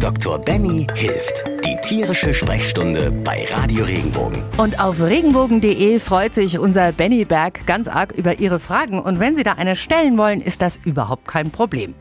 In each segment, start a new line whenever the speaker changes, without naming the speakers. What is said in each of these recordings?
Dr. Benny hilft. Die tierische Sprechstunde bei Radio Regenbogen.
Und auf regenbogen.de freut sich unser Benny Berg ganz arg über Ihre Fragen. Und wenn Sie da eine stellen wollen, ist das überhaupt kein Problem.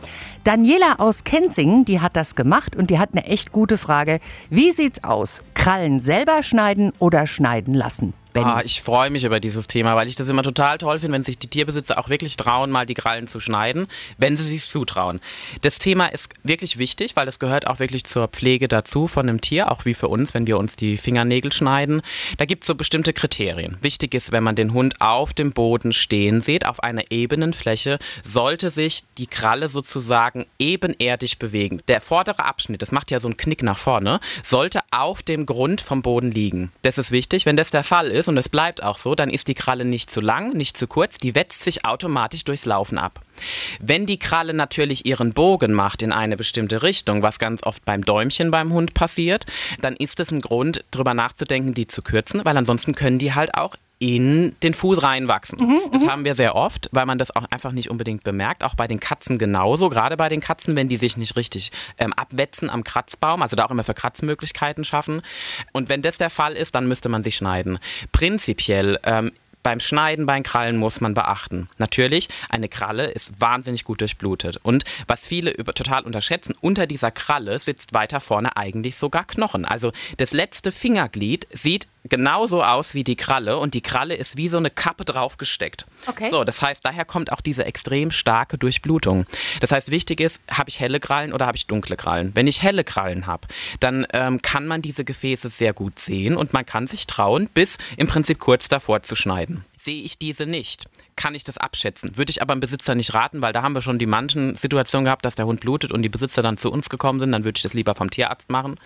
Daniela aus Kenzingen, die hat das gemacht und die hat eine echt gute Frage. Wie sieht's aus? Krallen selber schneiden oder schneiden lassen?
Benny. Ah, ich freue mich über dieses Thema, weil ich das immer total toll finde, wenn sich die Tierbesitzer auch wirklich trauen, mal die Krallen zu schneiden, wenn sie sich zutrauen. Das Thema ist wirklich wichtig, weil es gehört auch wirklich zur Pflege dazu von einem Tier, auch wie für uns, wenn wir uns die Fingernägel schneiden. Da gibt es so bestimmte Kriterien. Wichtig ist, wenn man den Hund auf dem Boden stehen sieht, auf einer ebenen Fläche, sollte sich die Kralle sozusagen ebenerdig bewegen. Der vordere Abschnitt, das macht ja so einen Knick nach vorne, sollte auf dem Grund vom Boden liegen. Das ist wichtig. Wenn das der Fall ist, und es bleibt auch so, dann ist die Kralle nicht zu lang, nicht zu kurz, die wetzt sich automatisch durchs Laufen ab. Wenn die Kralle natürlich ihren Bogen macht in eine bestimmte Richtung, was ganz oft beim Däumchen beim Hund passiert, dann ist es ein Grund, darüber nachzudenken, die zu kürzen, weil ansonsten können die halt auch in den Fuß reinwachsen. Mhm, das mhm. haben wir sehr oft, weil man das auch einfach nicht unbedingt bemerkt. Auch bei den Katzen genauso. Gerade bei den Katzen, wenn die sich nicht richtig ähm, abwetzen am Kratzbaum, also da auch immer für Kratzmöglichkeiten schaffen. Und wenn das der Fall ist, dann müsste man sich schneiden. Prinzipiell ähm, beim Schneiden bei Krallen muss man beachten. Natürlich, eine Kralle ist wahnsinnig gut durchblutet. Und was viele über, total unterschätzen, unter dieser Kralle sitzt weiter vorne eigentlich sogar Knochen. Also das letzte Fingerglied sieht genauso aus wie die Kralle und die Kralle ist wie so eine Kappe draufgesteckt. Okay. So, das heißt, daher kommt auch diese extrem starke Durchblutung. Das heißt, wichtig ist, habe ich helle Krallen oder habe ich dunkle Krallen? Wenn ich helle Krallen habe, dann ähm, kann man diese Gefäße sehr gut sehen und man kann sich trauen, bis im Prinzip kurz davor zu schneiden. Sehe ich diese nicht, kann ich das abschätzen. Würde ich aber dem Besitzer nicht raten, weil da haben wir schon die manchen Situationen gehabt, dass der Hund blutet und die Besitzer dann zu uns gekommen sind, dann würde ich das lieber vom Tierarzt machen.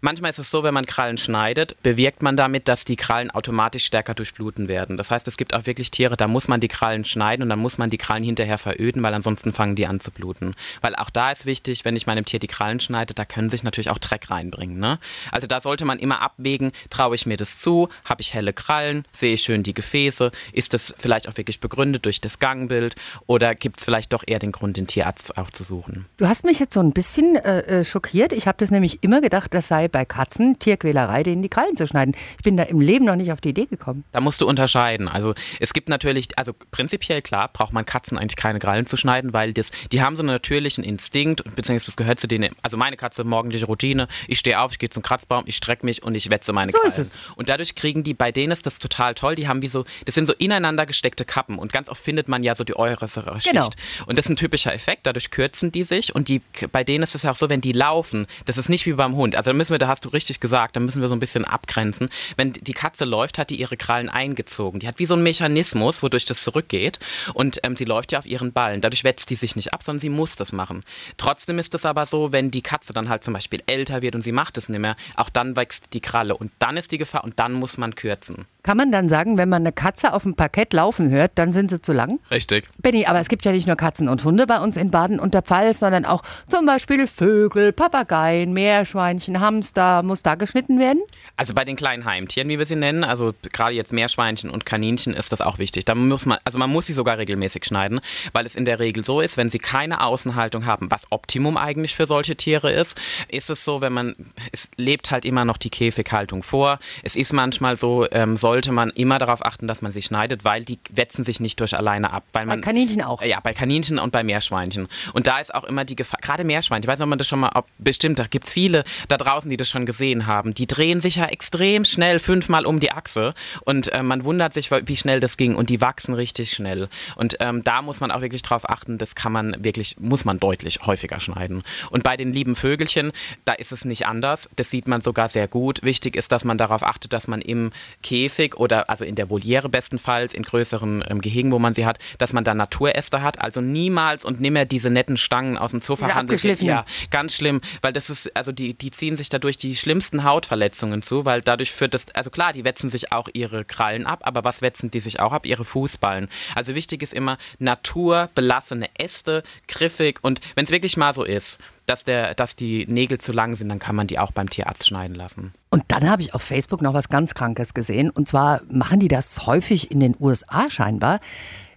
Manchmal ist es so, wenn man Krallen schneidet, bewirkt man damit, dass die Krallen automatisch stärker durchbluten werden. Das heißt, es gibt auch wirklich Tiere, da muss man die Krallen schneiden und dann muss man die Krallen hinterher veröden, weil ansonsten fangen die an zu bluten. Weil auch da ist wichtig, wenn ich meinem Tier die Krallen schneide, da können sich natürlich auch Dreck reinbringen. Ne? Also da sollte man immer abwägen, traue ich mir das zu, habe ich helle Krallen, sehe ich schön die Gefäße, ist das vielleicht auch wirklich begründet durch das Gangbild oder gibt es vielleicht doch eher den Grund, den Tierarzt aufzusuchen?
Du hast mich jetzt so ein bisschen äh, äh schockiert. Ich habe das nämlich immer gedacht, das sei bei Katzen Tierquälerei, denen die Krallen zu schneiden. Ich bin da im Leben noch nicht auf die Idee gekommen.
Da musst du unterscheiden. Also es gibt natürlich, also prinzipiell klar, braucht man Katzen eigentlich keine Krallen zu schneiden, weil das, die haben so einen natürlichen Instinkt, beziehungsweise das gehört zu denen, also meine Katze, morgendliche Routine, ich stehe auf, ich gehe zum Kratzbaum, ich strecke mich und ich wetze meine so Krallen. Und dadurch kriegen die, bei denen ist das total toll, die haben wie so, das sind so ineinander gesteckte Kappen und ganz oft findet man ja so die äußere Schicht. Genau. Und das ist ein typischer Effekt, dadurch kürzen die sich und die, bei denen ist es ja auch so, wenn die laufen, das ist nicht wie beim Hund, also da müssen wir, da hast du richtig gesagt, da müssen wir so ein bisschen abgrenzen. Wenn die Katze läuft, hat die ihre Krallen eingezogen. Die hat wie so einen Mechanismus, wodurch das zurückgeht und ähm, sie läuft ja auf ihren Ballen. Dadurch wetzt die sich nicht ab, sondern sie muss das machen. Trotzdem ist es aber so, wenn die Katze dann halt zum Beispiel älter wird und sie macht es nicht mehr, auch dann wächst die Kralle und dann ist die Gefahr und dann muss man kürzen.
Kann man dann sagen, wenn man eine Katze auf dem Parkett laufen hört, dann sind sie zu lang?
Richtig.
Benny, aber es gibt ja nicht nur Katzen und Hunde bei uns in Baden und der Pfalz, sondern auch zum Beispiel Vögel, Papageien, Meerschweinchen, Hamster. Muss da geschnitten werden?
Also bei den kleinen Heimtieren, wie wir sie nennen, also gerade jetzt Meerschweinchen und Kaninchen, ist das auch wichtig. Da muss man, also man muss sie sogar regelmäßig schneiden, weil es in der Regel so ist, wenn sie keine Außenhaltung haben, was Optimum eigentlich für solche Tiere ist, ist es so, wenn man, es lebt halt immer noch die Käfighaltung vor. Es ist manchmal so, ähm, soll sollte man immer darauf achten, dass man sie schneidet, weil die wetzen sich nicht durch alleine ab. Weil man,
bei Kaninchen auch?
Ja, bei Kaninchen und bei Meerschweinchen. Und da ist auch immer die Gefahr, gerade Meerschweinchen, ich weiß nicht, ob man das schon mal, ob, bestimmt, da gibt es viele da draußen, die das schon gesehen haben, die drehen sich ja extrem schnell fünfmal um die Achse und äh, man wundert sich, wie schnell das ging und die wachsen richtig schnell. Und ähm, da muss man auch wirklich drauf achten, das kann man wirklich, muss man deutlich häufiger schneiden. Und bei den lieben Vögelchen, da ist es nicht anders, das sieht man sogar sehr gut. Wichtig ist, dass man darauf achtet, dass man im Käfig oder also in der Voliere bestenfalls, in größeren ähm, Gehegen, wo man sie hat, dass man da Naturäste hat. Also niemals und nimmer diese netten Stangen aus dem Zoofachhandel. Ja, ganz schlimm, weil das ist, also die, die ziehen sich dadurch die schlimmsten Hautverletzungen zu, weil dadurch führt das, also klar, die wetzen sich auch ihre Krallen ab, aber was wetzen die sich auch ab? Ihre Fußballen. Also wichtig ist immer naturbelassene Äste, griffig und wenn es wirklich mal so ist, dass, der, dass die Nägel zu lang sind, dann kann man die auch beim Tierarzt schneiden lassen.
Und dann habe ich auf Facebook noch was ganz Krankes gesehen. Und zwar machen die das häufig in den USA scheinbar.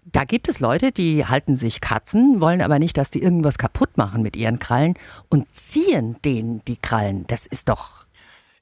Da gibt es Leute, die halten sich Katzen, wollen aber nicht, dass die irgendwas kaputt machen mit ihren Krallen und ziehen denen die Krallen. Das ist doch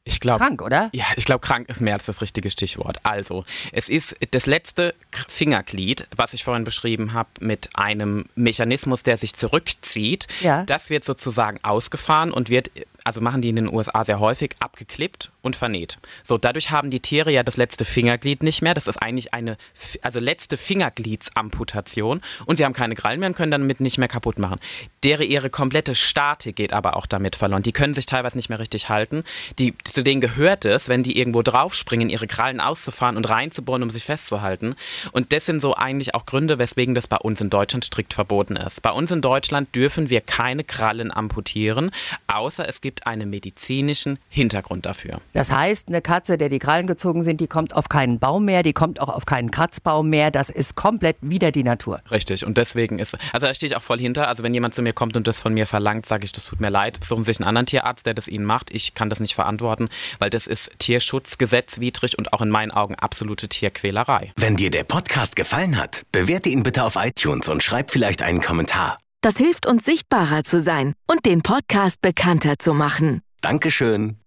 ich glaube,
krank, oder?
Ja, ich glaube, krank ist mehr als das richtige Stichwort. Also, es ist das letzte Fingerglied, was ich vorhin beschrieben habe, mit einem Mechanismus, der sich zurückzieht.
Ja.
Das wird sozusagen ausgefahren und wird also machen die in den USA sehr häufig, abgeklippt und vernäht. So, dadurch haben die Tiere ja das letzte Fingerglied nicht mehr. Das ist eigentlich eine, also letzte Fingergliedsamputation und sie haben keine Krallen mehr und können damit nicht mehr kaputt machen. Dere, ihre komplette Statik geht aber auch damit verloren. Die können sich teilweise nicht mehr richtig halten. Die, zu denen gehört es, wenn die irgendwo draufspringen, ihre Krallen auszufahren und reinzubohren, um sich festzuhalten. Und das sind so eigentlich auch Gründe, weswegen das bei uns in Deutschland strikt verboten ist. Bei uns in Deutschland dürfen wir keine Krallen amputieren, außer es gibt einen medizinischen Hintergrund dafür.
Das heißt, eine Katze, der die Krallen gezogen sind, die kommt auf keinen Baum mehr, die kommt auch auf keinen Kratzbaum mehr. Das ist komplett wieder die Natur.
Richtig. Und deswegen ist, also da stehe ich auch voll hinter. Also wenn jemand zu mir kommt und das von mir verlangt, sage ich, das tut mir leid, suchen Sie sich einen anderen Tierarzt, der das Ihnen macht. Ich kann das nicht verantworten, weil das ist tierschutzgesetzwidrig und auch in meinen Augen absolute Tierquälerei.
Wenn dir der Podcast gefallen hat, bewerte ihn bitte auf iTunes und schreib vielleicht einen Kommentar.
Das hilft uns sichtbarer zu sein und den Podcast bekannter zu machen.
Dankeschön.